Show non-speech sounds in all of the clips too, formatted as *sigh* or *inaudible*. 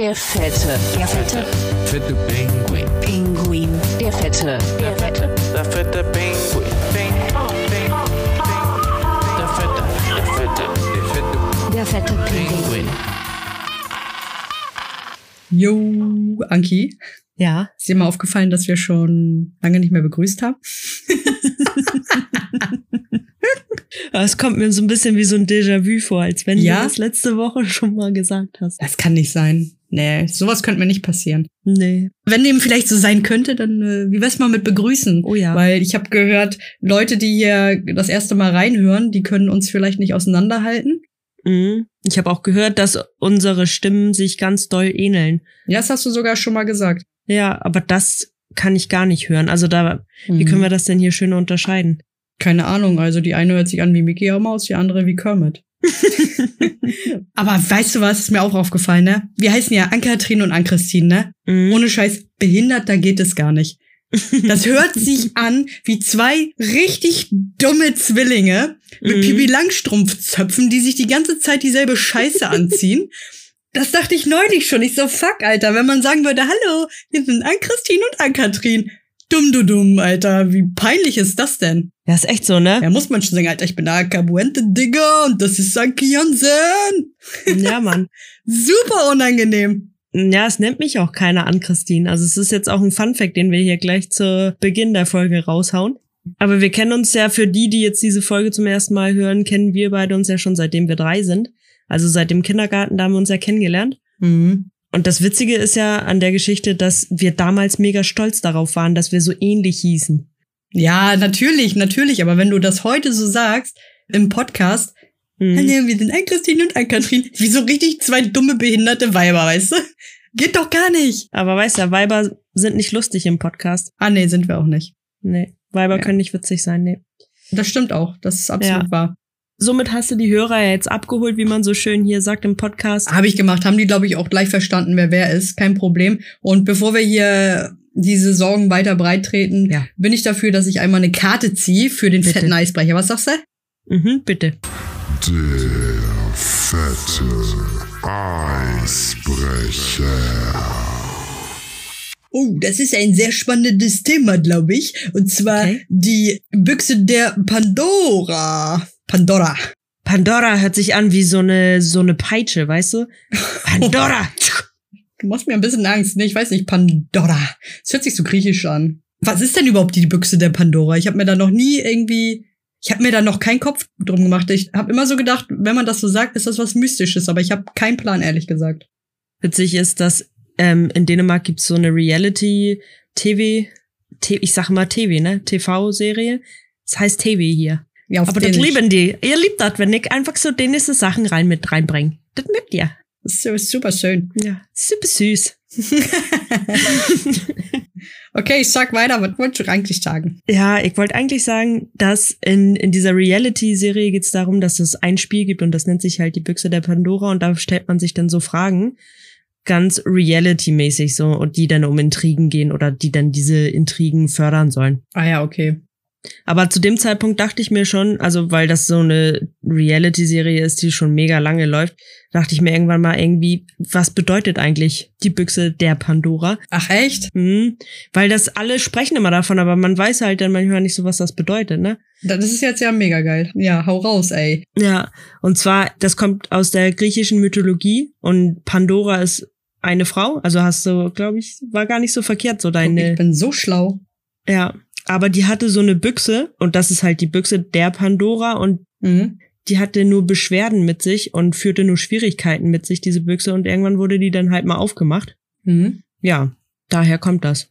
Der Fette. Der Fette. Fette Pinguin. Pinguin. Der Fette. Der Fette. Der fette Pinguin. Der fette, der fette, der fette Der fette Pinguin. Jo, Anki, Ja. ist dir mal aufgefallen, dass wir schon lange nicht mehr begrüßt haben? *laughs* Es kommt mir so ein bisschen wie so ein Déjà-vu vor, als wenn Ja? du das letzte Woche schon mal gesagt hast. Das kann nicht sein. Nee, sowas könnte mir nicht passieren. Nee. Wenn dem vielleicht so sein könnte, dann äh, wie wär's mal mit begrüßen? Oh ja. Weil ich habe gehört, Leute, die hier das erste Mal reinhören, die können uns vielleicht nicht auseinanderhalten. Mhm. Ich habe auch gehört, dass unsere Stimmen sich ganz doll ähneln. Ja, das hast du sogar schon mal gesagt. Ja, aber das kann ich gar nicht hören. Also da, wie Mhm. können wir das denn hier schön unterscheiden? Keine Ahnung, also die eine hört sich an wie Mickey Maus, die andere wie Kermit. Aber weißt du was, ist mir auch aufgefallen, ne? Wir heißen ja Ann-Kathrin und Ann-Christine, ne? Mhm. Ohne Scheiß, behindert, da geht es gar nicht. Das hört *laughs* sich an wie zwei richtig dumme Zwillinge mit Mhm. Pipi Langstrumpfzöpfen, die sich die ganze Zeit dieselbe Scheiße *laughs* anziehen. Das dachte ich neulich schon. Ich so, fuck, Alter, wenn man sagen würde, hallo, hier sind Ann-Christine und Ann-Kathrin. Dumm, du dumm, Alter. Wie peinlich ist das denn? Ja, ist echt so, ne? Ja, muss man schon sagen, Alter, ich bin Akabuente, Digga, und das ist Sanki Jansen. *laughs* Ja, Mann. Super unangenehm. Ja, es nennt mich auch keiner an, Christine. Also es ist jetzt auch ein Funfact, den wir hier gleich zu Beginn der Folge raushauen. Aber wir kennen uns ja, für die, die jetzt diese Folge zum ersten Mal hören, kennen wir beide uns ja schon seitdem wir drei sind. Also seit dem Kindergarten, da haben wir uns ja kennengelernt. Mhm. Und das Witzige ist ja an der Geschichte, dass wir damals mega stolz darauf waren, dass wir so ähnlich hießen. Ja, natürlich, natürlich. Aber wenn du das heute so sagst, im Podcast, Mhm. Hallo, wir sind Ann-Christine und Ann-Kathrin, wie so richtig zwei dumme, behinderte Weiber, weißt du? Geht doch gar nicht. Aber weißt du, Weiber sind nicht lustig im Podcast. Ah, nee, sind wir auch nicht. Nee, Weiber Ja. können nicht witzig sein, nee. Das stimmt auch. Das ist absolut Ja. wahr. Somit hast du die Hörer ja jetzt abgeholt, wie man so schön hier sagt im Podcast. Habe ich gemacht. Haben die, glaube ich, auch gleich verstanden, wer wer ist. Kein Problem. Und bevor wir hier diese Sorgen weiter breit treten, Ja. bin ich dafür, dass ich einmal eine Karte ziehe für den Bitte. fetten Eisbrecher. Was sagst du? Mhm, bitte. Der fette Eisbrecher. Oh, das ist ein sehr spannendes Thema, glaube ich. Und zwar Okay. die Büchse der Pandora. Pandora. Pandora hört sich an wie so eine, so eine Peitsche, weißt du? *laughs* Pandora! Du machst mir ein bisschen Angst. Ne, ich weiß nicht, Pandora. Das hört sich so griechisch an. Was ist denn überhaupt die Büchse der Pandora? Ich habe mir da noch nie irgendwie, ich habe mir da noch keinen Kopf drum gemacht. Ich habe immer so gedacht, wenn man das so sagt, ist das was Mystisches, aber ich habe keinen Plan, ehrlich gesagt. Witzig ist, dass ähm, in Dänemark gibt's so eine Reality-TV, ich sag mal TV, ne? TV-Serie. Das heißt TV hier. Ja, Aber das lieben die. Ihr liebt das, wenn ich einfach so dänische Sachen rein mit reinbringe. Das mögt ihr. Das ist so- super schön. Ja, super süß. *laughs* Okay, ich sag weiter. Was wolltest du eigentlich sagen? Ja, ich wollte eigentlich sagen, dass in, in dieser Reality-Serie geht es darum, dass es ein Spiel gibt und das nennt sich halt die Büchse der Pandora und da stellt man sich dann so Fragen, ganz Reality-mäßig so, und die dann um Intrigen gehen oder die dann diese Intrigen fördern sollen. Ah ja, okay. Aber zu dem Zeitpunkt dachte ich mir schon, also weil das so eine Reality-Serie ist, die schon mega lange läuft, dachte ich mir irgendwann mal irgendwie, was bedeutet eigentlich die Büchse der Pandora? Ach echt? Hm, weil das alle sprechen immer davon, aber man weiß halt dann manchmal nicht so, was das bedeutet, ne? Das ist jetzt ja mega geil. Ja, hau raus, ey. Ja, und zwar, das kommt aus der griechischen Mythologie und Pandora ist eine Frau, also hast du, glaube ich, war gar nicht so verkehrt so deine. ich bin so schlau. Ja, aber die hatte so eine Büchse und das ist halt die Büchse der Pandora und Mhm. die hatte nur Beschwerden mit sich und führte nur Schwierigkeiten mit sich, diese Büchse, und irgendwann wurde die dann halt mal aufgemacht. Mhm. Ja, daher kommt das.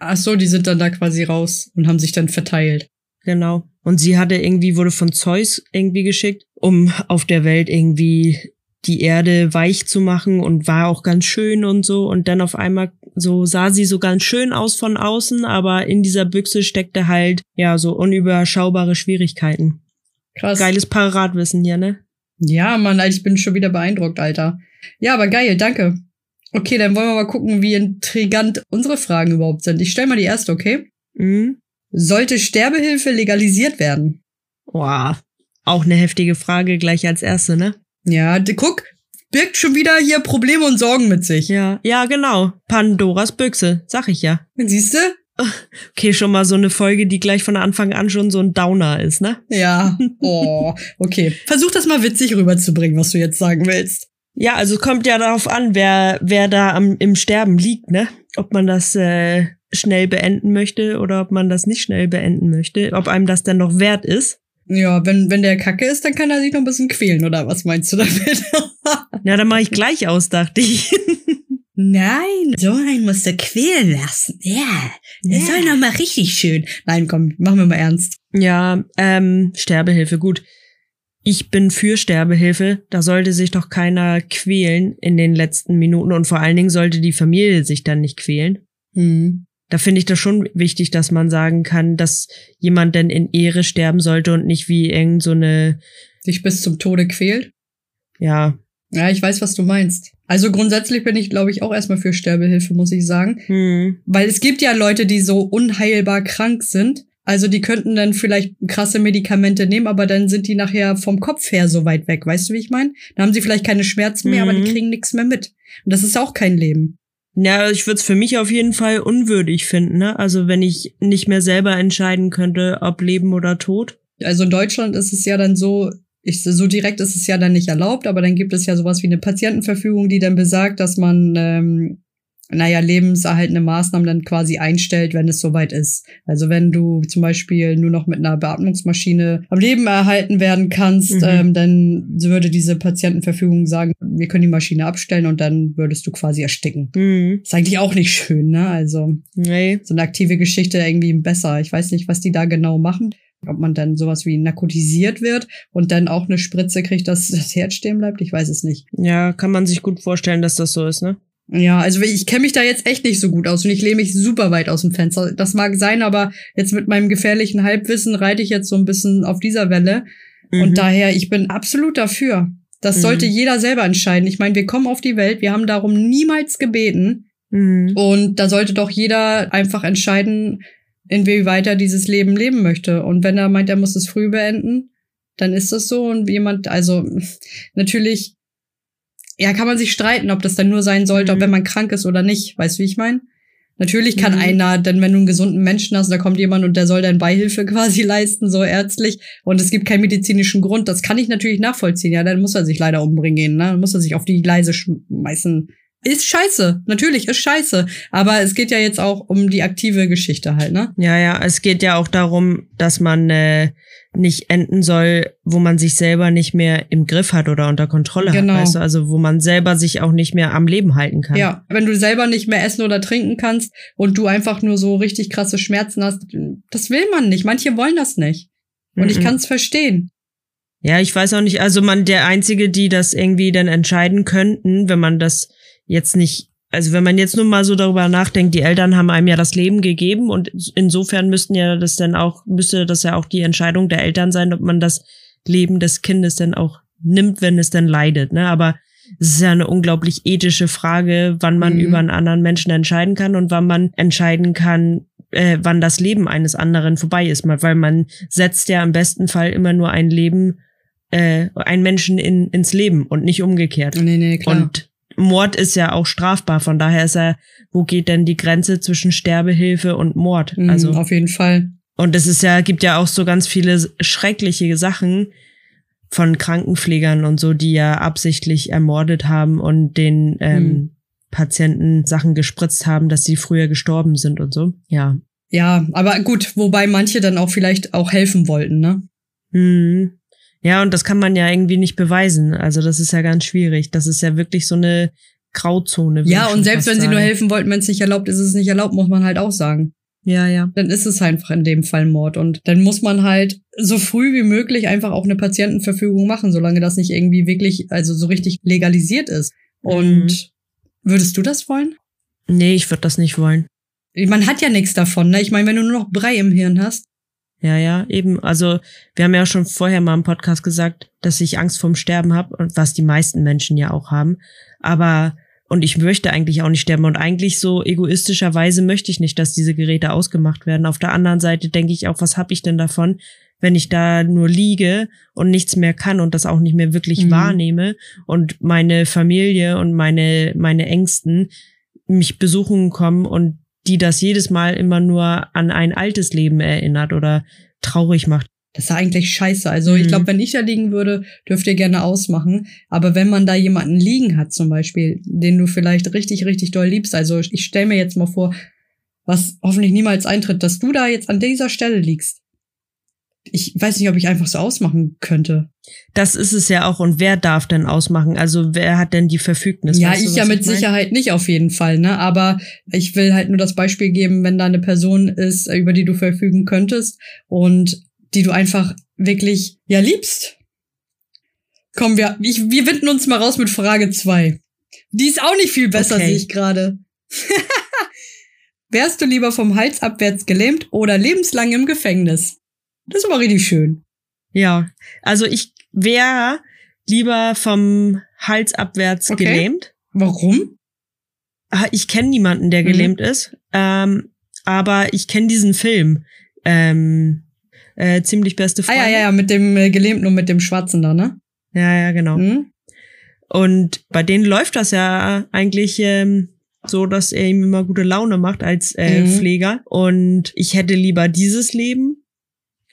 Ach so, die sind dann da quasi raus und haben sich dann verteilt. Genau. Und sie hatte irgendwie, wurde von Zeus irgendwie geschickt, um auf der Welt irgendwie die Erde weich zu machen und war auch ganz schön und so. Und dann auf einmal so sah sie so ganz schön aus von außen, aber in dieser Büchse steckte halt, ja, so unüberschaubare Schwierigkeiten. Krass. Geiles Paratwissen hier, ne? Ja, Mann, ich bin schon wieder beeindruckt, Alter. Ja, aber geil, danke. Okay, dann wollen wir mal gucken, wie intrigant unsere Fragen überhaupt sind. Ich stell mal die erste, okay? Mhm. Sollte Sterbehilfe legalisiert werden? Boah. Auch eine heftige Frage gleich als erste, ne? Ja, guck, birgt schon wieder hier Probleme und Sorgen mit sich. Ja, ja, genau. Pandoras Büchse, sag ich ja. Siehst du? *laughs* Okay, schon mal so eine Folge, die gleich von Anfang an schon so ein Downer ist, ne? Ja. *laughs* Oh, okay. Versuch das mal witzig rüberzubringen, was du jetzt sagen willst. Ja, also es kommt ja darauf an, wer, wer da am, im Sterben liegt, ne? Ob man das äh, schnell beenden möchte oder ob man das nicht schnell beenden möchte, ob einem das dann noch wert ist. Ja, wenn, wenn der kacke ist, dann kann er sich noch ein bisschen quälen, oder was meinst du damit? *laughs* Ja, dann mache ich gleich aus, dachte ich. Nein, so einen musst du quälen lassen. Ja, der Ja. soll noch mal richtig schön. Nein, komm, machen wir mal ernst. Ja, ähm, Sterbehilfe, gut. Ich bin für Sterbehilfe. Da sollte sich doch keiner quälen in den letzten Minuten und vor allen Dingen sollte die Familie sich dann nicht quälen. Hm. Da finde ich das schon wichtig, dass man sagen kann, dass jemand denn in Ehre sterben sollte und nicht wie irgend so eine, Dich bis zum Tode quält. ja, Ja, ich weiß, was du meinst. Also grundsätzlich bin ich, glaube ich, auch erstmal für Sterbehilfe, muss ich sagen. hm, Weil es gibt ja Leute, die so unheilbar krank sind. Also die könnten dann vielleicht krasse Medikamente nehmen, aber dann sind die nachher vom Kopf her so weit weg. Weißt du, wie ich meine? Dann haben sie vielleicht keine Schmerzen mehr, aber Mhm. die kriegen nichts mehr mit. Und das ist auch kein Leben. Ja, ich würde es für mich auf jeden Fall unwürdig finden, ne? Also wenn ich nicht mehr selber entscheiden könnte, ob Leben oder Tod. Also in Deutschland ist es ja dann so, ich, so direkt ist es ja dann nicht erlaubt, aber dann gibt es ja sowas wie eine Patientenverfügung, die dann besagt, dass man, ähm, naja, lebenserhaltende Maßnahmen dann quasi einstellt, wenn es soweit ist. Also wenn du zum Beispiel nur noch mit einer Beatmungsmaschine am Leben erhalten werden kannst, Mhm. ähm, dann würde diese Patientenverfügung sagen, wir können die Maschine abstellen und dann würdest du quasi ersticken. Hm, Ist eigentlich auch nicht schön, ne? Also nee. so eine aktive Geschichte irgendwie besser. Ich weiß nicht, was die da genau machen. Ob man dann sowas wie narkotisiert wird und dann auch eine Spritze kriegt, dass das Herz stehen bleibt. Ich weiß es nicht. Ja, kann man sich gut vorstellen, dass das so ist, ne? Ja, also ich kenne mich da jetzt echt nicht so gut aus und ich lehne mich super weit aus dem Fenster. Das mag sein, aber jetzt mit meinem gefährlichen Halbwissen reite ich jetzt so ein bisschen auf dieser Welle. Mhm. Und daher, ich bin absolut dafür. Das Mhm. sollte jeder selber entscheiden. Ich meine, wir kommen auf die Welt, wir haben darum niemals gebeten. Mhm. Und da sollte doch jeder einfach entscheiden, inwieweit er dieses Leben leben möchte. Und wenn er meint, er muss es früh beenden, dann ist das so. Und jemand, also natürlich, ja, kann man sich streiten, ob das dann nur sein sollte, Mhm. ob wenn man krank ist oder nicht. Weißt du, wie ich meine? Natürlich kann Mhm. einer, denn wenn du einen gesunden Menschen hast, da kommt jemand und der soll dann Beihilfe *laughs* quasi leisten, so ärztlich, und es gibt keinen medizinischen Grund, das kann ich natürlich nachvollziehen, ja, dann muss er sich leider umbringen gehen, ne? Dann muss er sich auf die Gleise schmeißen. Ist scheiße, natürlich, ist scheiße. Aber es geht ja jetzt auch um die aktive Geschichte halt, ne? Ja, ja, es geht ja auch darum, dass man äh, nicht enden soll, wo man sich selber nicht mehr im Griff hat oder unter Kontrolle Genau. hat, weißt du? Also wo man selber sich auch nicht mehr am Leben halten kann. Ja, wenn du selber nicht mehr essen oder trinken kannst und du einfach nur so richtig krasse Schmerzen hast, das will man nicht. Manche wollen das nicht. Und ich Mhm. kann es verstehen. Ja, ich weiß auch nicht, also man, der Einzige, die das irgendwie dann entscheiden könnten, wenn man das jetzt nicht, also wenn man jetzt nur mal so darüber nachdenkt, die Eltern haben einem ja das Leben gegeben und insofern müssten ja das dann auch, müsste das ja auch die Entscheidung der Eltern sein, ob man das Leben des Kindes dann auch nimmt, wenn es dann leidet, ne, aber es ist ja eine unglaublich ethische Frage, wann man Mhm. über einen anderen Menschen entscheiden kann und wann man entscheiden kann, äh, wann das Leben eines anderen vorbei ist, weil man setzt ja im besten Fall immer nur ein Leben äh, einen Menschen in, ins Leben und nicht umgekehrt. Nee, nee, klar. Und Mord ist ja auch strafbar, von daher ist ja, wo geht denn die Grenze zwischen Sterbehilfe und Mord? Mhm, Also, auf jeden Fall. und es ist ja, gibt ja auch so ganz viele schreckliche Sachen von Krankenpflegern und so, die ja absichtlich ermordet haben und den ähm, Mhm. Patienten Sachen gespritzt haben, dass sie früher gestorben sind und so. Ja. Ja, aber gut, wobei manche dann auch vielleicht auch helfen wollten, ne? Mhm. Ja, und das kann man ja irgendwie nicht beweisen. Also das ist ja ganz schwierig. Das ist ja wirklich so eine Grauzone. Ja, und selbst wenn sie nur helfen wollten, wenn es nicht erlaubt ist, ist es nicht erlaubt, muss man halt auch sagen. Ja, ja. Dann ist es einfach in dem Fall Mord. Und dann muss man halt so früh wie möglich einfach auch eine Patientenverfügung machen, solange das nicht irgendwie wirklich, also so richtig legalisiert ist. Und Mhm. würdest du das wollen? Nee, ich würde das nicht wollen. Man hat ja nichts davon, ne? Ich meine, wenn du nur noch Brei im Hirn hast. Ja, ja, eben. Also wir haben ja schon vorher mal im Podcast gesagt, dass ich Angst vorm Sterben habe und was die meisten Menschen ja auch haben. Aber und ich möchte eigentlich auch nicht sterben und eigentlich so egoistischerweise möchte ich nicht, dass diese Geräte ausgemacht werden. Auf der anderen Seite denke ich auch, was habe ich denn davon, wenn ich da nur liege und nichts mehr kann und das auch nicht mehr wirklich Mhm. wahrnehme und meine Familie und meine, meine Ängsten mich besuchen kommen und die das jedes Mal immer nur an ein altes Leben erinnert oder traurig macht. Das ist ja eigentlich scheiße. Also ich Mhm. glaube, wenn ich da liegen würde, dürft ihr gerne ausmachen. Aber wenn man da jemanden liegen hat zum Beispiel, den du vielleicht richtig, richtig doll liebst, also ich stell mir jetzt mal vor, was hoffentlich niemals eintritt, dass du da jetzt an dieser Stelle liegst. Ich weiß nicht, ob ich einfach so ausmachen könnte. Das ist es ja auch. Und wer darf denn ausmachen? Also wer hat denn die Verfügnis? ja, Weißt du, ich ja mit mein? Sicherheit nicht auf jeden Fall, ne? Aber ich will halt nur das Beispiel geben, wenn da eine Person ist, über die du verfügen könntest und die du einfach wirklich ja liebst. Komm, wir, ich, wir winden uns mal raus mit Frage zwei. Die ist auch nicht viel besser, Okay. sehe ich gerade. *laughs* Wärst du lieber vom Hals abwärts gelähmt oder lebenslang im Gefängnis? Das war richtig schön. Ja, also ich wäre lieber vom Hals abwärts Okay. gelähmt. Warum? Ah, Ich kenne niemanden, der Mhm. gelähmt ist, ähm, aber ich kenne diesen Film. Ähm, äh, ziemlich beste Ah Freunde. ja, ja, ja, mit dem äh, Gelähmten und mit dem Schwarzen da, ne? ja, ja, genau. Hm? Und bei denen läuft das ja eigentlich ähm, so, dass er ihm immer gute Laune macht als äh, Mhm. Pfleger. Und ich hätte lieber dieses Leben,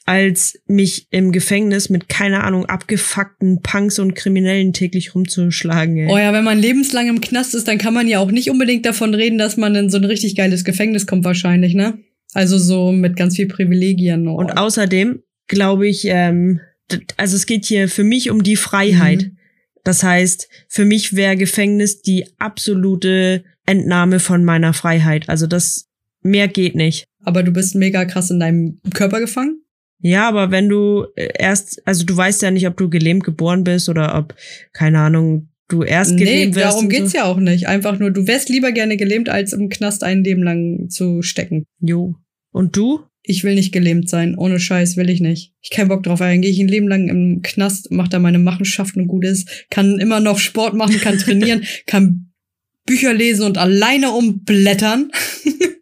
als mich im Gefängnis mit, keine Ahnung, abgefuckten Punks und Kriminellen täglich rumzuschlagen. Ey. Oh ja, wenn man lebenslang im Knast ist, dann kann man ja auch nicht unbedingt davon reden, dass man in so ein richtig geiles Gefängnis kommt wahrscheinlich, ne? Also so mit ganz viel Privilegien. Oh. Und außerdem glaube ich, ähm, also es geht hier für mich um die Freiheit. Mhm. Das heißt, für mich wäre Gefängnis die absolute Entnahme von meiner Freiheit. Also das mehr geht nicht. Aber du bist mega krass in deinem Körper gefangen? Ja, aber wenn du äh, erst, also du weißt ja nicht, ob du gelähmt geboren bist oder ob, keine Ahnung, du erst Nee, gelähmt wirst. darum geht's so. ja auch nicht. Einfach nur, du wärst lieber gerne gelähmt, als im Knast ein Leben lang zu stecken. Jo. Und du? Ich will nicht gelähmt sein. Ohne Scheiß will ich nicht. Ich kein Bock drauf. Dann gehe ich ein Leben lang im Knast, mach da meine Machenschaften und gut ist, kann immer noch Sport machen, kann trainieren, *laughs* kann Bücher lesen und alleine umblättern. *laughs*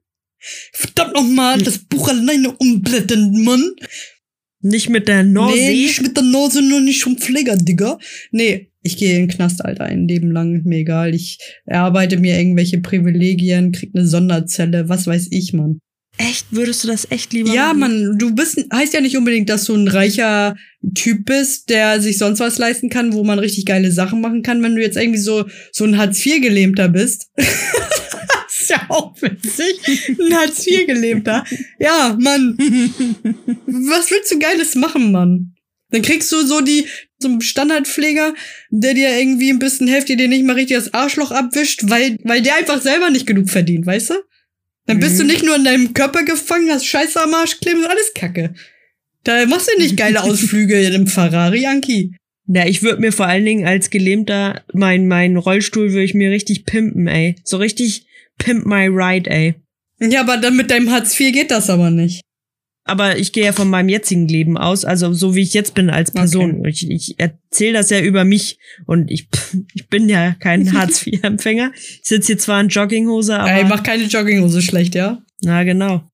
Verdammt nochmal, das Buch alleine umblättern, Mann. Nicht mit der Nase? Nee, nicht mit der Nase, nur nicht schon Pfleger, Digga. Nee, ich gehe in den Knast, Alter, ein Leben lang, mir egal. Ich erarbeite mir irgendwelche Privilegien, krieg eine Sonderzelle, was weiß ich, Mann. Echt? Würdest du das echt lieber Ja? Mann, du bist, heißt ja nicht unbedingt, dass du ein reicher Typ bist, der sich sonst was leisten kann, wo man richtig geile Sachen machen kann. Wenn du jetzt irgendwie so, so ein Hartz-IV-Gelähmter bist. *laughs* ist ja auch witzig. Ein Hartz-IV-Gelähmter. Ja, Mann. Was willst du Geiles machen, Mann? Dann kriegst du so die, so einen Standardpfleger, der dir irgendwie ein bisschen hilft, der dir nicht mal richtig das Arschloch abwischt, weil, weil der einfach selber nicht genug verdient, weißt du? Dann bist Mhm. du nicht nur in deinem Körper gefangen, hast Scheiße am Arsch kleben, ist alles Kacke. Da machst du nicht geile Ausflüge in einem Ferrari, Anki. Ja, ich würde mir vor allen Dingen als Gelähmter, mein, mein Rollstuhl würde ich mir richtig pimpen, ey. So richtig pimp my ride, ey. Ja, aber dann mit deinem Hartz IV geht das aber nicht. Aber ich gehe ja von meinem jetzigen Leben aus, also so wie ich jetzt bin als Person. Ich, ich erzähle das ja über mich und ich, *laughs* ich bin ja kein *laughs* Hartz-IV-Empfänger. Ich sitze hier zwar in Jogginghose, aber. Ey, mach keine Jogginghose schlecht, ja? Na, genau.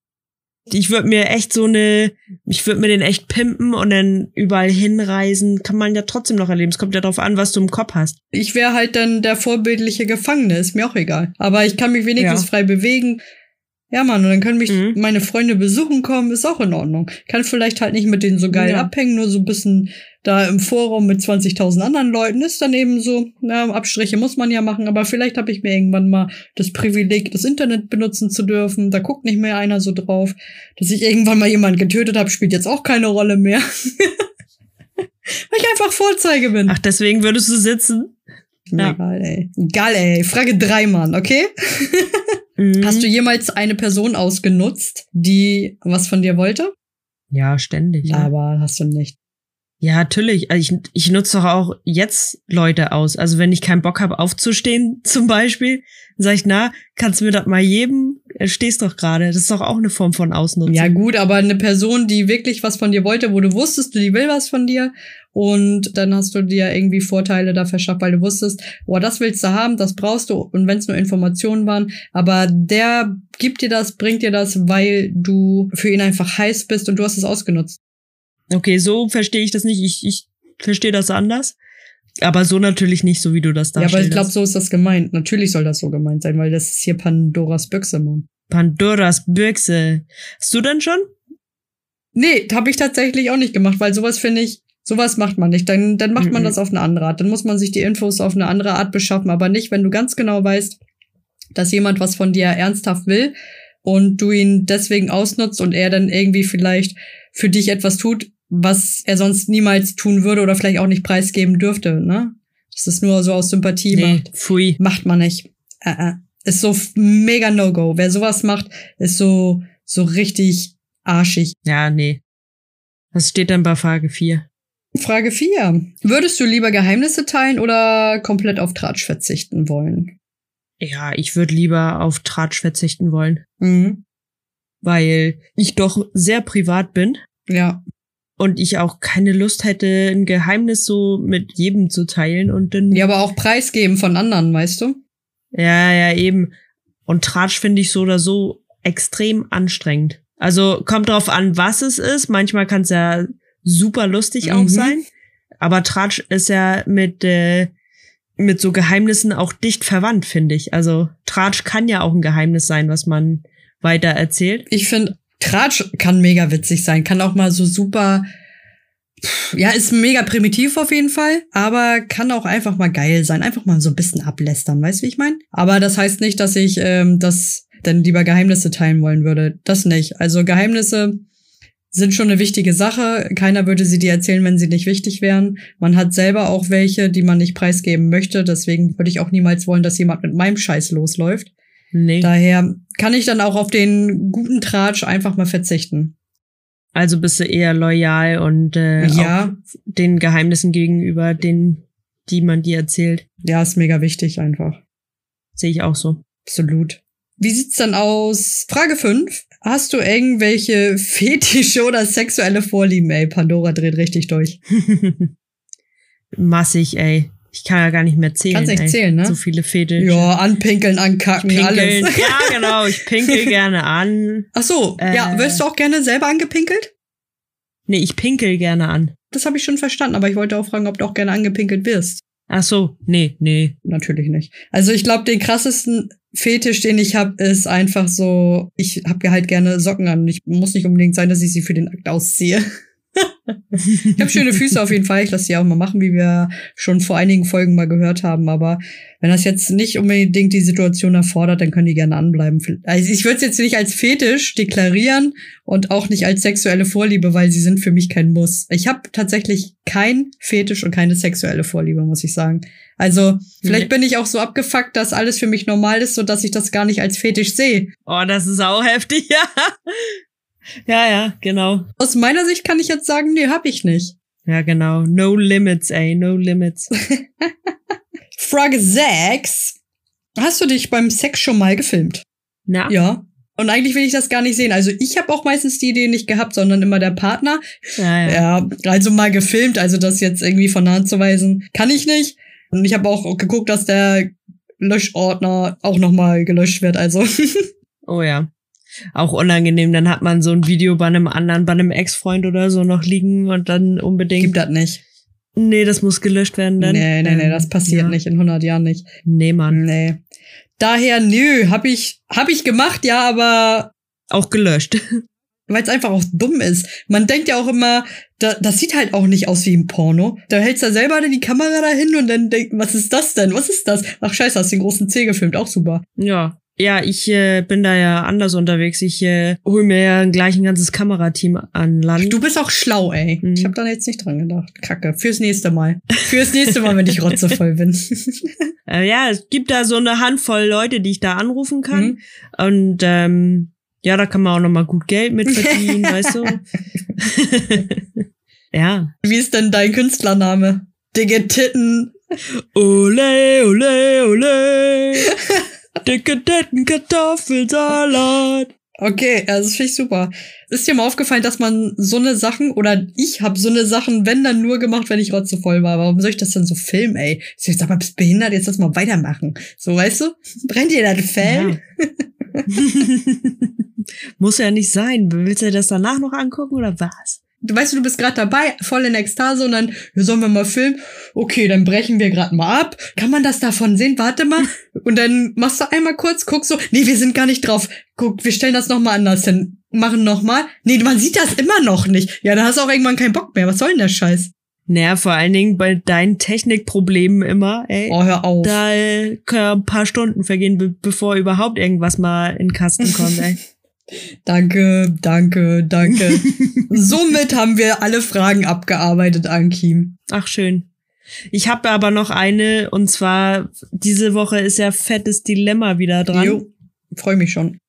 Ich würde mir echt so eine, ich würde mir den echt pimpen und dann überall hinreisen. Kann man ja trotzdem noch erleben. Es kommt ja darauf an, was du im Kopf hast. Ich wäre halt dann der vorbildliche Gefangene, ist mir auch egal. Aber ich kann mich wenigstens Ja. frei bewegen. Ja, Mann, und dann können mich Mhm. meine Freunde besuchen kommen, ist auch in Ordnung. Kann vielleicht halt nicht mit denen so geil Ja. abhängen, nur so ein bisschen da im Forum mit 20.000 anderen Leuten ist dann eben so, na, Abstriche muss man ja machen, aber vielleicht habe ich mir irgendwann mal das Privileg, das Internet benutzen zu dürfen. Da guckt nicht mehr einer so drauf. Dass ich irgendwann mal jemanden getötet habe, spielt jetzt auch keine Rolle mehr. *laughs* Weil ich einfach Vorzeige bin. Ach, deswegen würdest du sitzen? Ja. Egal, ey. Egal, ey. Frage drei, Mann, okay? Mhm. Hast du jemals eine Person ausgenutzt, die was von dir wollte? Ja, ständig. Ja, Aber hast du nicht. Ja natürlich. Also ich, ich nutze doch auch jetzt Leute aus. Also wenn ich keinen Bock habe aufzustehen, *laughs* zum Beispiel, dann sag ich, na, kannst du mir das mal geben? Äh, Stehst doch gerade. Das ist doch auch eine Form von Ausnutzen. Ja, gut, aber eine Person, die wirklich was von dir wollte, wo du wusstest, die will was von dir und dann hast du dir irgendwie Vorteile da verschafft, weil du wusstest, boah, das willst du haben, das brauchst du und wenn es nur Informationen waren, aber der gibt dir das, bringt dir das, weil du für ihn einfach heiß bist und du hast es ausgenutzt. Okay, so verstehe ich das nicht. Ich, ich verstehe das anders. Aber so natürlich nicht, so wie du das Ja, aber darstellst. ich glaube, so ist das gemeint. Natürlich soll das so gemeint sein, weil das ist hier Pandoras Büchse, Mann. Pandoras Büchse. Hast du denn schon? Nee, habe ich tatsächlich auch nicht gemacht, weil sowas finde ich, sowas macht man nicht. Dann, dann macht man Mhm. das auf eine andere Art. Dann muss man sich die Infos auf eine andere Art beschaffen, aber nicht, wenn du ganz genau weißt, dass jemand was von dir ernsthaft will und du ihn deswegen ausnutzt und er dann irgendwie vielleicht für dich etwas tut, was er sonst niemals tun würde oder vielleicht auch nicht preisgeben dürfte, ne? Das ist nur so aus Sympathie Nee, macht. pfui. Macht man nicht. Äh, äh. Ist so mega No-Go. Wer sowas macht, ist so, so richtig arschig. Ja, nee. Was steht denn bei Frage 4? Frage 4. Würdest du lieber Geheimnisse teilen oder komplett auf Tratsch verzichten wollen? Ja, ich würde lieber auf Tratsch verzichten wollen, Mhm. weil ich doch sehr privat bin Ja. Und ich auch keine Lust hätte, ein Geheimnis so mit jedem zu teilen und dann. Ja, aber auch preisgeben von anderen, weißt du? Ja, ja, eben. Und Tratsch finde ich so oder so extrem anstrengend. Also kommt drauf an, was es ist. Manchmal kann es ja super lustig auch Mhm. sein. Aber Tratsch ist ja mit, äh, mit so Geheimnissen auch dicht verwandt, finde ich. Also Tratsch kann ja auch ein Geheimnis sein, was man weiter erzählt. Ich finde, Tratsch kann mega witzig sein, kann auch mal so super. Ja, ist mega primitiv auf jeden Fall, aber kann auch einfach mal geil sein. Einfach mal so ein bisschen ablästern, weißt du, wie ich meine? Aber das heißt nicht, dass ich ähm, das dann lieber Geheimnisse teilen wollen würde. Das nicht. Also Geheimnisse sind schon eine wichtige Sache. Keiner würde sie dir erzählen, wenn sie nicht wichtig wären. Man hat selber auch welche, die man nicht preisgeben möchte. Deswegen würde ich auch niemals wollen, dass jemand mit meinem Scheiß losläuft. Nee. Daher kann ich dann auch auf den guten Tratsch einfach mal verzichten. Also bist du eher loyal und äh, Ja. den Geheimnissen gegenüber, den, die man dir erzählt. Ja, ist mega wichtig einfach. Sehe ich auch so. Absolut. Wie sieht's dann aus? Frage 5. Hast du irgendwelche *laughs* Fetische oder sexuelle Vorlieben? Ey, Pandora dreht richtig durch. *laughs* Massig, ey. Ich kann ja gar nicht mehr zählen. Kannst echt ey. zählen, ne? So viele Fetische. Ja, anpinkeln, ankacken, Pinkeln. alles. Ja, genau. Ich pinkel *laughs* gerne an. Ach so, ja, Äh. wirst du auch gerne selber angepinkelt? Nee, ich pinkel gerne an. Das habe ich schon verstanden, aber ich wollte auch fragen, ob du auch gerne angepinkelt wirst. Ach so, nee, nee. Natürlich nicht. Also ich glaube, den krassesten Fetisch, den ich habe, ist einfach so, ich habe halt gerne Socken an. Ich muss nicht unbedingt sein, dass ich sie für den Akt ausziehe. Ich habe schöne Füße auf jeden Fall. Ich lasse die auch mal machen, wie wir schon vor einigen Folgen mal gehört haben. Aber wenn das jetzt nicht unbedingt die Situation erfordert, dann können die gerne anbleiben. Also ich würde es jetzt nicht als Fetisch deklarieren und auch nicht als sexuelle Vorliebe, weil sie sind für mich kein Muss. Ich habe tatsächlich kein Fetisch und keine sexuelle Vorliebe, muss ich sagen. Also vielleicht Nee. bin ich auch so abgefuckt, dass alles für mich normal ist, so dass ich das gar nicht als Fetisch sehe. Oh, das ist auch heftig, *laughs* ja. Ja, ja, genau. Aus meiner Sicht kann ich jetzt sagen, nee, hab ich nicht. Ja, genau. No limits, ey, no limits. *laughs* Frage 6. Hast du dich beim Sex schon mal gefilmt? Na, Ja. Und eigentlich will ich das gar nicht sehen. Also ich habe auch meistens die Idee nicht gehabt, sondern immer der Partner. ja, ja. Ja, also mal gefilmt, also das jetzt irgendwie von Hand zu weisen, kann ich nicht. Und ich habe auch geguckt, dass der Löschordner auch nochmal gelöscht wird. Also *laughs* Oh ja. Auch unangenehm, dann hat man so ein Video bei einem anderen, bei einem Ex-Freund oder so noch liegen und dann unbedingt. gibt das nicht. Nee, das muss gelöscht werden dann. Nee, nee, nee, das passiert ja. nicht in 100 Jahren nicht. Nee, Mann. Nee. Daher, nö, hab ich, hab ich gemacht, ja, aber Auch gelöscht. *laughs* weil es einfach auch dumm ist. Man denkt ja auch immer, da, das sieht halt auch nicht aus wie im Porno. Da hältst du selber die Kamera dahin und dann denkt, was ist das denn? Was ist das? Ach scheiße, hast den großen C gefilmt, auch super. Ja. Ja, ich äh, bin da ja anders unterwegs. Ich äh, hol mir ja gleich ein ganzes Kamerateam an Land. Du bist auch schlau, ey. Mhm. Ich habe da jetzt nicht dran gedacht. Kacke. Fürs nächste Mal. Fürs nächste Mal, wenn ich rotzevoll bin. *laughs* Äh, ja, es gibt da so eine Handvoll Leute, die ich da anrufen kann. Mhm. Und ähm, ja, da kann man auch noch mal gut Geld mit verdienen, *laughs* weißt du? *laughs* ja. Wie ist denn dein Künstlername? Dicke Titten. Ole, ole, ole. Dicke Detten Kartoffelsalat. Okay, ja, das finde ich super. Ist dir mal aufgefallen, dass man so eine Sachen, oder ich habe so eine Sachen, wenn dann nur gemacht, wenn ich rotzevoll war. Warum soll ich das denn so filmen, ey? Ich sag mal, bist behindert, jetzt lass mal weitermachen. So, weißt du? Brennt dir das Fell? Ja. *laughs* *laughs* Muss ja nicht sein. Willst du das danach noch angucken oder was? Du weißt du, du bist gerade dabei, voll in Ekstase und dann, ja, sollen wir mal filmen? Okay, dann brechen wir gerade mal ab. Kann man das davon sehen? Warte mal. *laughs* Und dann machst du einmal kurz, guckst so, nee, wir sind gar nicht drauf. Guck, wir stellen das nochmal anders hin. Machen nochmal. Nee, man sieht das immer noch nicht. Ja, dann hast du auch irgendwann keinen Bock mehr. Was soll denn der Scheiß? Naja, vor allen Dingen bei deinen Technikproblemen immer, ey. Oh, hör auf. Da können ein paar Stunden vergehen, be bevor überhaupt irgendwas mal in den Kasten kommt, ey. *laughs* Danke, danke, danke. *laughs* Somit haben wir alle Fragen abgearbeitet, Ankim. Ach, schön. Ich habe aber noch eine, und zwar, diese Woche ist ja fettes Dilemma wieder dran. Jo, freue mich schon.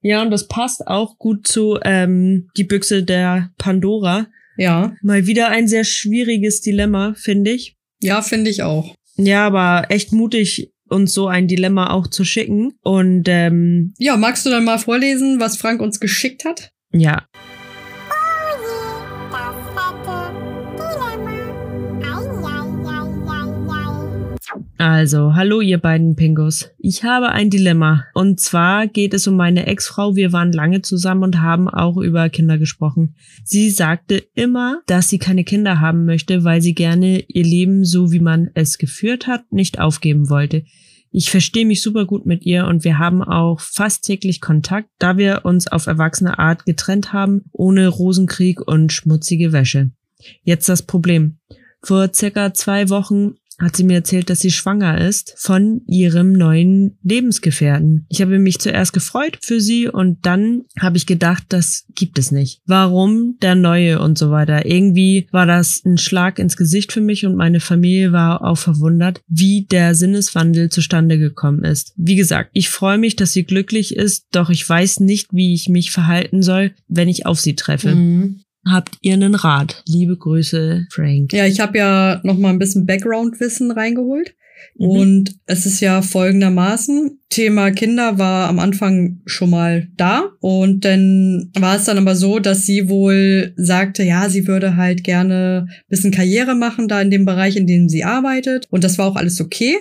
Ja, und das passt auch gut zu ähm, die Büchse der Pandora. Ja, Mal wieder ein sehr schwieriges Dilemma, finde ich. ja, finde ich auch. Ja, aber echt mutig, uns so ein Dilemma auch zu schicken. Und ähm, Ja, magst du dann mal vorlesen, was Frank uns geschickt hat? ja, Also, hallo ihr beiden Pingos. Ich habe ein Dilemma. Und zwar geht es um meine Ex-Frau. Wir waren lange zusammen und haben auch über Kinder gesprochen. Sie sagte immer, dass sie keine Kinder haben möchte, weil sie gerne ihr Leben so wie man es geführt hat, nicht aufgeben wollte. Ich verstehe mich super gut mit ihr und wir haben auch fast täglich Kontakt, da wir uns auf erwachsene Art getrennt haben, ohne Rosenkrieg und schmutzige Wäsche. Jetzt das Problem. Vor circa zwei Wochen hat sie mir erzählt, dass sie schwanger ist von ihrem neuen Lebensgefährten. Ich habe mich zuerst gefreut für sie und dann habe ich gedacht, das gibt es nicht. Warum der neue und so weiter? Irgendwie war das ein Schlag ins Gesicht für mich und meine Familie war auch verwundert, wie der Sinneswandel zustande gekommen ist. Wie gesagt, ich freue mich, dass sie glücklich ist, doch ich weiß nicht, wie ich mich verhalten soll, wenn ich auf sie treffe. Mhm. Habt ihr einen Rat? Liebe Grüße, Frank. Ja, ich habe ja noch mal ein bisschen Background-Wissen reingeholt. Mhm. Und es ist ja folgendermaßen, Thema Kinder war am Anfang schon mal da und dann war es dann aber so, dass sie wohl sagte, ja, sie würde halt gerne ein bisschen Karriere machen da in dem Bereich, in dem sie arbeitet und das war auch alles okay.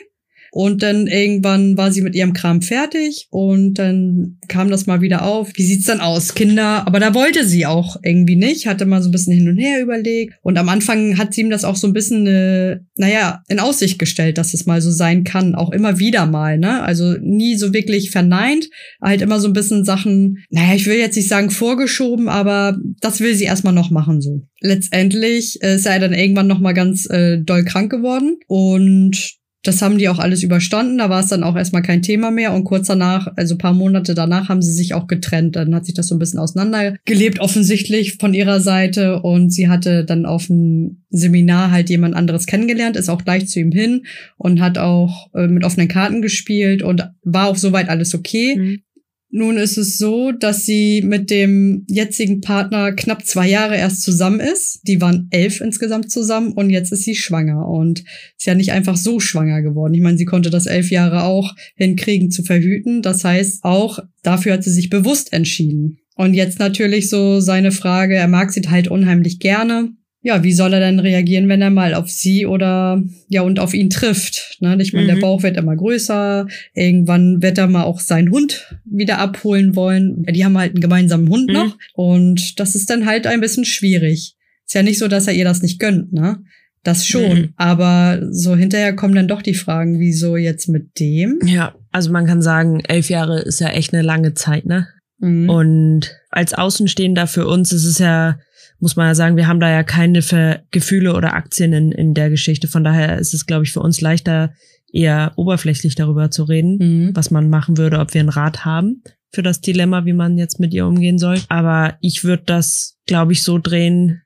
Und dann irgendwann war sie mit ihrem Kram fertig und dann kam das mal wieder auf. Wie sieht's dann aus? Kinder, aber da wollte sie auch irgendwie nicht, hatte mal so ein bisschen hin und her überlegt. Und am Anfang hat sie ihm das auch so ein bisschen, äh, naja, in Aussicht gestellt, dass es mal so sein kann. Auch immer wieder mal, ne? Also nie so wirklich verneint, halt immer so ein bisschen Sachen, naja, ich will jetzt nicht sagen vorgeschoben, aber das will sie erstmal noch machen so. Letztendlich äh, ist er dann irgendwann noch mal ganz äh, doll krank geworden und das haben die auch alles überstanden. Da war es dann auch erstmal kein Thema mehr. Und kurz danach, also ein paar Monate danach, haben sie sich auch getrennt. Dann hat sich das so ein bisschen auseinandergelebt, offensichtlich von ihrer Seite. Und sie hatte dann auf dem Seminar halt jemand anderes kennengelernt, ist auch gleich zu ihm hin und hat auch äh, mit offenen Karten gespielt und war auch soweit alles okay. Mhm. Nun ist es so, dass sie mit dem jetzigen Partner knapp zwei Jahre erst zusammen ist. Die waren elf insgesamt zusammen und jetzt ist sie schwanger und ist ja nicht einfach so schwanger geworden. Ich meine, sie konnte das elf Jahre auch hinkriegen zu verhüten. Das heißt, auch dafür hat sie sich bewusst entschieden. Und jetzt natürlich so seine Frage, er mag sie halt unheimlich gerne. Ja, wie soll er denn reagieren, wenn er mal auf sie oder ja und auf ihn trifft? Ne? Ich meine, Mhm. der Bauch wird immer größer. Irgendwann wird er mal auch seinen Hund wieder abholen wollen. Ja, die haben halt einen gemeinsamen Hund Mhm. noch und das ist dann halt ein bisschen schwierig. Ist ja nicht so, dass er ihr das nicht gönnt, ne? Das schon. Mhm. Aber so hinterher kommen dann doch die Fragen, wieso jetzt mit dem? Ja, also man kann sagen, elf Jahre ist ja echt eine lange Zeit, ne? Mhm. Und als Außenstehender für uns ist es ja, muss man ja sagen, wir haben da ja keine Ver Gefühle oder Aktien in, in der Geschichte. Von daher ist es, glaube ich, für uns leichter, eher oberflächlich darüber zu reden, Mhm. was man machen würde, ob wir einen Rat haben für das Dilemma, wie man jetzt mit ihr umgehen soll. Aber ich würde das, glaube ich, so drehen.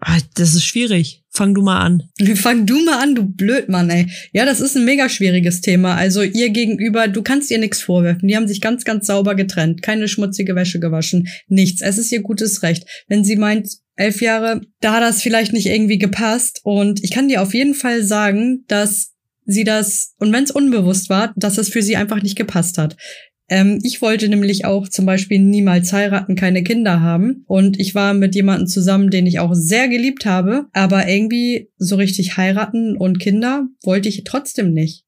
Ah, Das ist schwierig. Fang du mal an. Fang du mal an, du Blödmann, ey. Ja, das ist ein mega schwieriges Thema. Also ihr gegenüber, du kannst ihr nichts vorwerfen. Die haben sich ganz, ganz sauber getrennt. Keine schmutzige Wäsche gewaschen. Nichts. Es ist ihr gutes Recht. Wenn sie meint, elf Jahre, da hat das vielleicht nicht irgendwie gepasst. Und ich kann dir auf jeden Fall sagen, dass sie das, und wenn es unbewusst war, dass es für sie einfach nicht gepasst hat. Ähm, ich wollte nämlich auch zum Beispiel niemals heiraten, keine Kinder haben. Und ich war mit jemandem zusammen, den ich auch sehr geliebt habe. Aber irgendwie so richtig heiraten und Kinder wollte ich trotzdem nicht.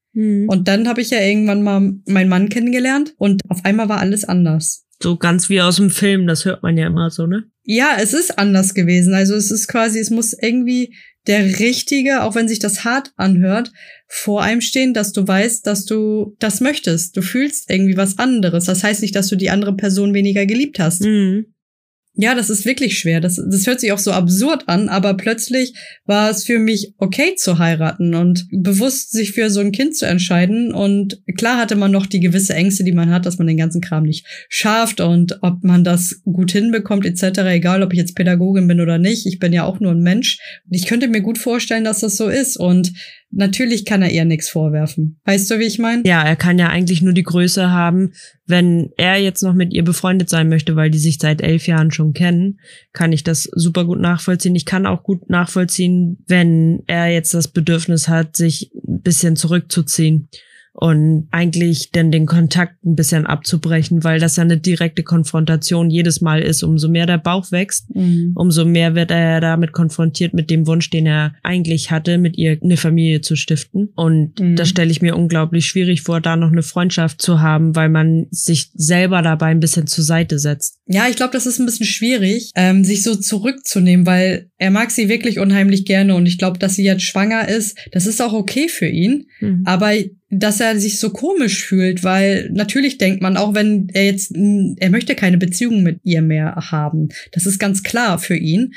Und dann habe ich ja irgendwann mal meinen Mann kennengelernt und auf einmal war alles anders. So ganz wie aus dem Film, das hört man ja immer so, ne? Ja, es ist anders gewesen. Also es ist quasi, es muss irgendwie der Richtige, auch wenn sich das hart anhört, vor einem stehen, dass du weißt, dass du das möchtest. Du fühlst irgendwie was anderes. Das heißt nicht, dass du die andere Person weniger geliebt hast. Mhm. Ja, das ist wirklich schwer. Das, das hört sich auch so absurd an, aber plötzlich war es für mich okay zu heiraten und bewusst sich für so ein Kind zu entscheiden. Und klar hatte man noch die gewisse Ängste, die man hat, dass man den ganzen Kram nicht schafft und ob man das gut hinbekommt etc. Egal, ob ich jetzt Pädagogin bin oder nicht. Ich bin ja auch nur ein Mensch. Und ich könnte mir gut vorstellen, dass das so ist. Und natürlich kann er ihr nichts vorwerfen. Weißt du, wie ich meine? Ja, er kann ja eigentlich nur die Größe haben, wenn er jetzt noch mit ihr befreundet sein möchte, weil die sich seit elf Jahren schon kennen, kann ich das super gut nachvollziehen. Ich kann auch gut nachvollziehen, wenn er jetzt das Bedürfnis hat, sich ein bisschen zurückzuziehen und eigentlich dann den Kontakt ein bisschen abzubrechen, weil das ja eine direkte Konfrontation jedes Mal ist. Umso mehr der Bauch wächst, Mhm. umso mehr wird er ja damit konfrontiert mit dem Wunsch, den er eigentlich hatte, mit ihr eine Familie zu stiften. Und Mhm. das stelle ich mir unglaublich schwierig vor, da noch eine Freundschaft zu haben, weil man sich selber dabei ein bisschen zur Seite setzt. Ja, ich glaube, das ist ein bisschen schwierig, ähm, sich so zurückzunehmen, weil er mag sie wirklich unheimlich gerne und ich glaube, dass sie jetzt schwanger ist, das ist auch okay für ihn. Mhm. Aber dass er sich so komisch fühlt, weil natürlich denkt man, auch wenn er jetzt, er möchte keine Beziehung mit ihr mehr haben. Das ist ganz klar für ihn.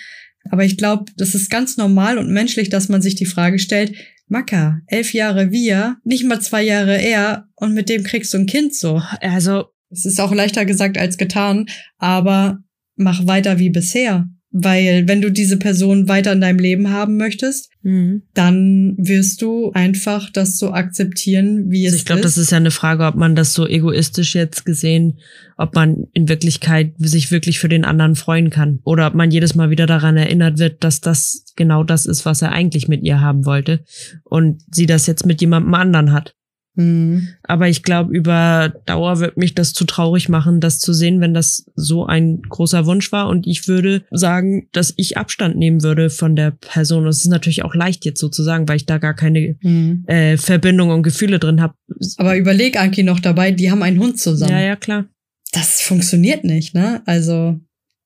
Aber ich glaube, das ist ganz normal und menschlich, dass man sich die Frage stellt, Macker, elf Jahre wir, nicht mal zwei Jahre er und mit dem kriegst du ein Kind so. Also, Es ist auch leichter gesagt als getan, aber mach weiter wie bisher. Weil wenn du diese Person weiter in deinem Leben haben möchtest, mhm. dann wirst du einfach das so akzeptieren, wie es also ich glaube, ist. das ist ja eine Frage, ob man das so egoistisch jetzt gesehen, ob man in Wirklichkeit sich wirklich für den anderen freuen kann. Oder ob man jedes Mal wieder daran erinnert wird, dass das genau das ist, was er eigentlich mit ihr haben wollte. Und sie das jetzt mit jemandem anderen hat. Hm. Aber ich glaube, über Dauer wird mich das zu traurig machen, das zu sehen, wenn das so ein großer Wunsch war. Und ich würde sagen, dass ich Abstand nehmen würde von der Person. Das ist natürlich auch leicht jetzt so zu sagen, weil ich da gar keine Hm. äh, Verbindung und Gefühle drin habe. Aber überleg Anki noch dabei, die haben einen Hund zusammen. Ja, ja, klar. Das funktioniert nicht, ne? Also,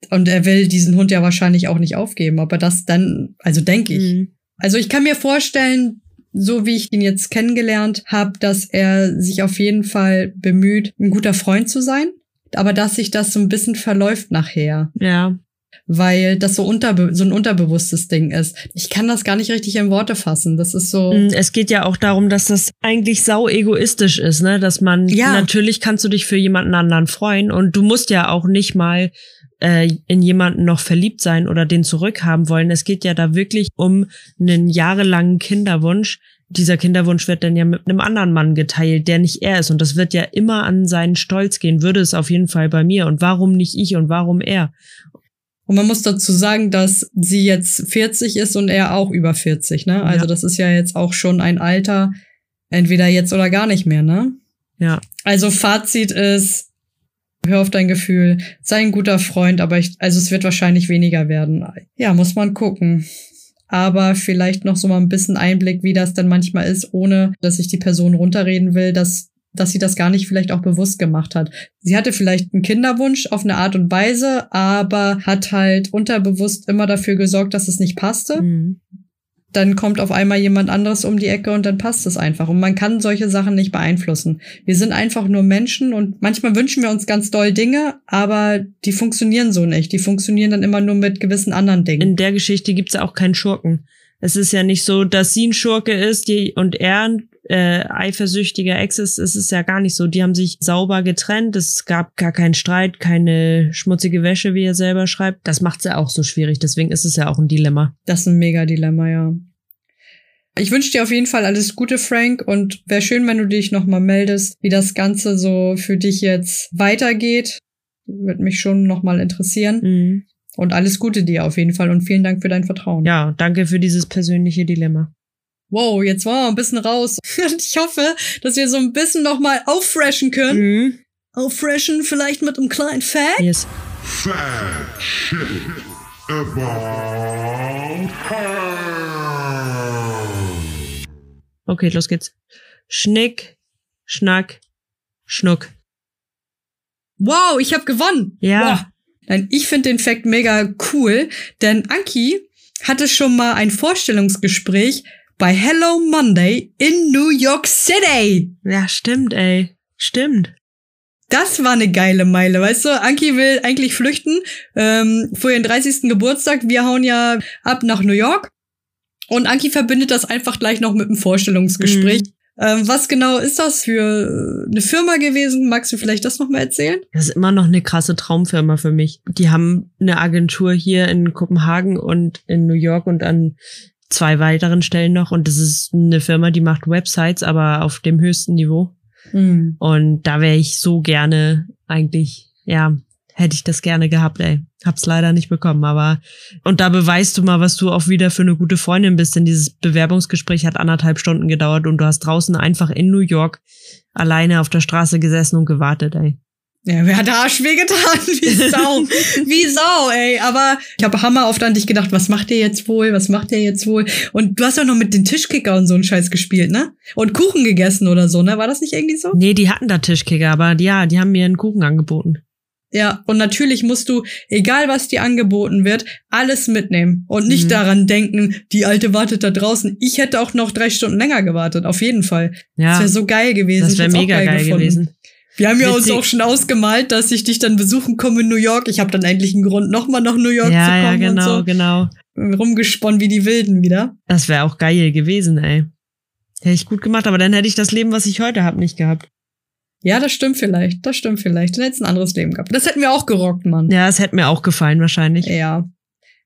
und er will diesen Hund ja wahrscheinlich auch nicht aufgeben, aber das dann, also denke ich. Mhm. Also ich kann mir vorstellen, so wie ich ihn jetzt kennengelernt habe, dass er sich auf jeden Fall bemüht, ein guter Freund zu sein, aber dass sich das so ein bisschen verläuft nachher, Ja. weil das so, unterbe so ein unterbewusstes Ding ist. Ich kann das gar nicht richtig in Worte fassen. Das ist so. Mm, Es geht ja auch darum, dass das eigentlich sau egoistisch ist, ne? Dass man Ja. natürlich kannst du dich für jemanden anderen freuen und du musst ja auch nicht mal äh, in jemanden noch verliebt sein oder den zurückhaben wollen. Es geht ja da wirklich um einen jahrelangen Kinderwunsch. Dieser Kinderwunsch wird dann ja mit einem anderen Mann geteilt, der nicht er ist. Und das wird ja immer an seinen Stolz gehen, würde es auf jeden Fall bei mir. Und warum nicht ich und warum er? Und man muss dazu sagen, dass sie jetzt 40 ist und er auch über 40, ne? Also Ja. das ist ja jetzt auch schon ein Alter, entweder jetzt oder gar nicht mehr, ne? Ja. Also Fazit ist, hör auf dein Gefühl, sei ein guter Freund, aber ich, also es wird wahrscheinlich weniger werden. Ja, muss man gucken. Aber vielleicht noch so mal ein bisschen Einblick, wie das dann manchmal ist, ohne dass ich die Person runterreden will, dass, dass sie das gar nicht vielleicht auch bewusst gemacht hat. Sie hatte vielleicht einen Kinderwunsch auf eine Art und Weise, aber hat halt unterbewusst immer dafür gesorgt, dass es nicht passte Mhm. Dann kommt auf einmal jemand anderes um die Ecke und dann passt es einfach. Und man kann solche Sachen nicht beeinflussen. Wir sind einfach nur Menschen und manchmal wünschen wir uns ganz doll Dinge, aber die funktionieren so nicht. Die funktionieren dann immer nur mit gewissen anderen Dingen. in der Geschichte gibt's ja auch keinen Schurken. Es ist ja nicht so, dass sie ein Schurke ist die, und er ein äh, eifersüchtiger Ex ist. Es ist ja gar nicht so. Die haben sich sauber getrennt. Es gab gar keinen Streit, keine schmutzige Wäsche, wie er selber schreibt. Das macht's ja auch so schwierig. Deswegen ist es ja auch ein Dilemma. Das ist ein mega Dilemma, ja. Ich wünsche dir auf jeden Fall alles Gute, Frank, und wäre schön, wenn du dich nochmal meldest, wie das Ganze so für dich jetzt weitergeht. Würde mich schon nochmal interessieren. Mhm. Und alles Gute dir auf jeden Fall und vielen Dank für dein Vertrauen. Ja, danke für dieses persönliche Dilemma. Wow, jetzt waren wir ein bisschen raus. *laughs* Und ich hoffe, dass wir so ein bisschen nochmal auffreshen können. Mhm. Auffreshen vielleicht mit einem kleinen Fact. Yes. Fact shit about her. Okay, los geht's. Schnick, Schnack, Schnuck. Wow, ich habe gewonnen. Ja. Wow. Nein, ich finde den Fact mega cool, denn Anki hatte schon mal ein Vorstellungsgespräch bei Hello Monday in New York City. Ja, stimmt, ey. Stimmt. Das war eine geile Meile, weißt du? Anki will eigentlich flüchten ähm, für ihren 30. Geburtstag. Wir hauen ja ab nach New York. Und Anki verbindet das einfach gleich noch mit einem Vorstellungsgespräch. Mhm. Ähm, was genau ist das für eine Firma gewesen? Magst du vielleicht das noch mal erzählen? Das ist immer noch eine krasse Traumfirma für mich. Die haben eine Agentur hier in Kopenhagen und in New York und an zwei weiteren Stellen noch. Und das ist eine Firma, die macht Websites, aber auf dem höchsten Niveau. Hm. Und da wäre ich so gerne eigentlich, ja, hätte ich das gerne gehabt, ey. Hab's leider nicht bekommen, aber und da beweist du mal, was du auch wieder für eine gute Freundin bist, denn dieses Bewerbungsgespräch hat anderthalb Stunden gedauert und du hast draußen einfach in New York alleine auf der Straße gesessen und gewartet, ey. Ja, wer hat Arsch wehgetan? *laughs* Wie Sau. Wie Sau, ey. Aber ich habe Hammer oft an dich gedacht, was macht der jetzt wohl? Was macht der jetzt wohl? Und du hast ja noch mit den Tischkicker und so einen Scheiß gespielt, ne? Und Kuchen gegessen oder so, ne? War das nicht irgendwie so? Nee, die hatten da Tischkicker, aber ja, die haben mir einen Kuchen angeboten. Ja, und natürlich musst du, egal was dir angeboten wird, alles mitnehmen und nicht Mhm. daran denken, die Alte wartet da draußen. Ich hätte auch noch drei Stunden länger gewartet, auf jeden Fall. Ja, Das wäre so geil gewesen. das wäre mega geil gefunden. gewesen. Wir haben ja uns auch schon ausgemalt, dass ich dich dann besuchen komme in New York. Ich habe dann endlich einen Grund, nochmal nach New York Ja, zu ja, kommen genau, und genau. so. Rumgesponnen wie die Wilden wieder. Das wäre auch geil gewesen, ey. Hätte ich gut gemacht, aber dann hätte ich das Leben, was ich heute habe, nicht gehabt. Ja, das stimmt vielleicht. Das stimmt vielleicht. Dann hättest ein anderes Leben gehabt. Das hätten wir auch gerockt, Mann. Ja, es hätte mir auch gefallen, wahrscheinlich. Ja.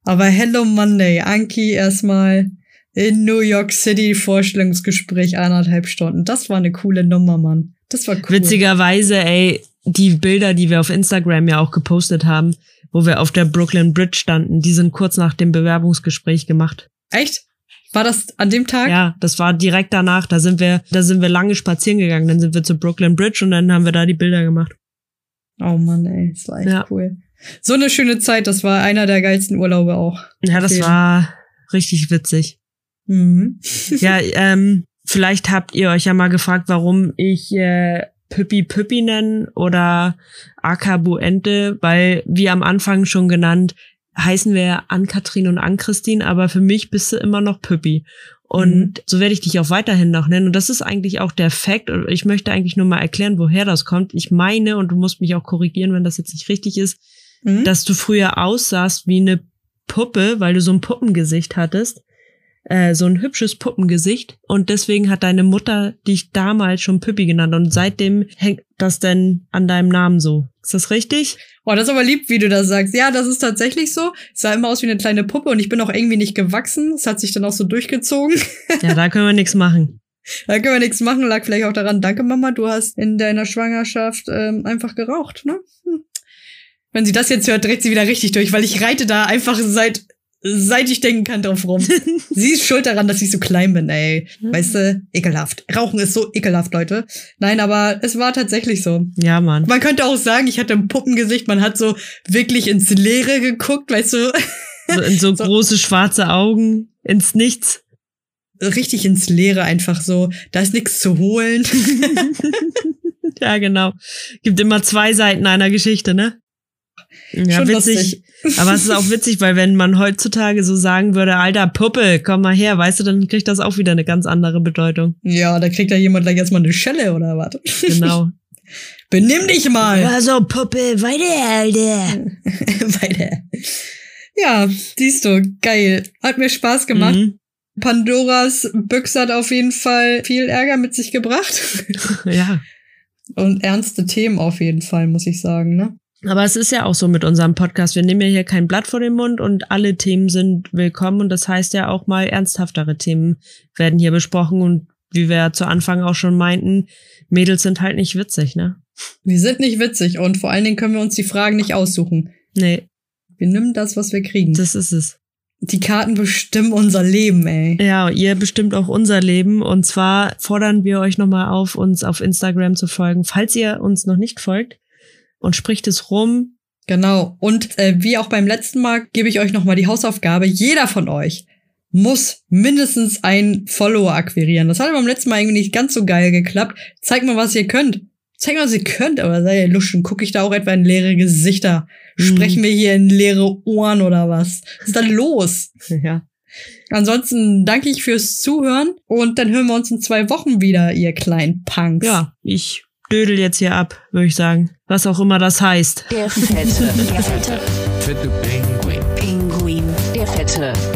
Aber Hello Monday, Anki erstmal in New York City Vorstellungsgespräch eineinhalb Stunden. Das war eine coole Nummer, Mann. Das war cool. Witzigerweise, ey, die Bilder, die wir auf Instagram ja auch gepostet haben, wo wir auf der Brooklyn Bridge standen, die sind kurz nach dem Bewerbungsgespräch gemacht. Echt? War das an dem Tag? Ja, das war direkt danach. Da sind wir, da sind wir lange spazieren gegangen. Dann sind wir zur Brooklyn Bridge und dann haben wir da die Bilder gemacht. Oh Mann, ey, das war echt Ja. cool. So eine schöne Zeit, das war einer der geilsten Urlaube auch. Ja, das jeden. war richtig witzig. Mhm. *laughs* Ja, ähm, vielleicht habt ihr euch ja mal gefragt, warum ich äh, Püppi Püppi nennen oder Akabuente, weil wie am Anfang schon genannt, heißen wir ja Ann-Kathrin und Ann-Christine, aber für mich bist du immer noch Püppi. Und Mhm. so werde ich dich auch weiterhin noch nennen. Und das ist eigentlich auch der Fakt. Und ich möchte eigentlich nur mal erklären, woher das kommt. Ich meine, und du musst mich auch korrigieren, wenn das jetzt nicht richtig ist, Mhm. dass du früher aussahst wie eine Puppe, weil du so ein Puppengesicht hattest. Äh, so ein hübsches Puppengesicht. Und deswegen hat deine Mutter dich damals schon Püppi genannt. Und seitdem hängt das denn an deinem Namen so. Ist das richtig? Oh, das ist aber lieb, wie du das sagst. Ja, das ist tatsächlich so. Es sah immer aus wie eine kleine Puppe und ich bin auch irgendwie nicht gewachsen. Es hat sich dann auch so durchgezogen. Ja, da können wir nichts machen. *laughs* Da können wir nichts machen. Lag vielleicht auch daran, danke Mama, du hast in deiner Schwangerschaft ähm, einfach geraucht, ne? Hm. Wenn sie das jetzt hört, dreht sie wieder richtig durch, weil ich reite da einfach seit seit ich denken kann drauf rum. *laughs* sie ist schuld daran, dass ich so klein bin, ey. Weißt du, ekelhaft. Rauchen ist so ekelhaft, Leute. Nein, aber es war tatsächlich so. Ja, Mann. Man könnte auch sagen, ich hatte ein Puppengesicht, man hat so wirklich ins Leere geguckt, weißt du, So, in so, *laughs* So. große schwarze Augen, ins Nichts. richtig ins Leere einfach so. Da ist nichts zu holen. *laughs* Ja, genau. Gibt immer zwei Seiten einer Geschichte, ne? Ja, Schon witzig. lustig. Aber es ist auch witzig, weil wenn man heutzutage so sagen würde, alter Puppe, komm mal her, weißt du, dann kriegt das auch wieder eine ganz andere Bedeutung. Ja, da kriegt da jemand gleich erstmal eine Schelle oder was? Genau. *laughs* Benimm dich mal. Also, Puppe, weiter, Alter. *laughs* Weiter. Ja, siehst du, geil. Hat mir Spaß gemacht. Mhm. Pandoras Büchse hat auf jeden Fall viel Ärger mit sich gebracht. *laughs* Ja. Und ernste Themen auf jeden Fall, muss ich sagen, ne? Aber es ist ja auch so mit unserem Podcast. Wir nehmen ja hier kein Blatt vor den Mund und alle Themen sind willkommen. Und das heißt ja auch mal ernsthaftere Themen werden hier besprochen. Und wie wir zu Anfang auch schon meinten, Mädels sind halt nicht witzig, ne? Wir sind nicht witzig und vor allen Dingen können wir uns die Fragen nicht aussuchen. Nee, Wir nehmen das, was wir kriegen. das ist es. Die Karten bestimmen unser Leben, ey. Ja, ihr bestimmt auch unser Leben. Und zwar fordern wir euch nochmal auf, uns auf Instagram zu folgen, falls ihr uns noch nicht folgt. Und spricht es rum. Genau. Und äh, wie auch beim letzten Mal gebe ich euch nochmal die Hausaufgabe. Jeder von euch muss mindestens ein Follower akquirieren. Das hat beim letzten Mal irgendwie nicht ganz so geil geklappt. Zeigt mal, was ihr könnt. Zeig mal, was ihr könnt, aber sei ihr Luschen. Gucke ich da auch etwa in leere Gesichter? Sprechen wir hier in leere Ohren oder was? Was ist da *laughs* los? Ja. Ansonsten danke ich fürs Zuhören und dann hören wir uns in zwei Wochen wieder, ihr kleinen Punks. Ja, ich dödel jetzt hier ab, würde ich sagen. Was auch immer das heißt. Der fette, der fette Fette Pinguin. Pinguin. Der fette, der fette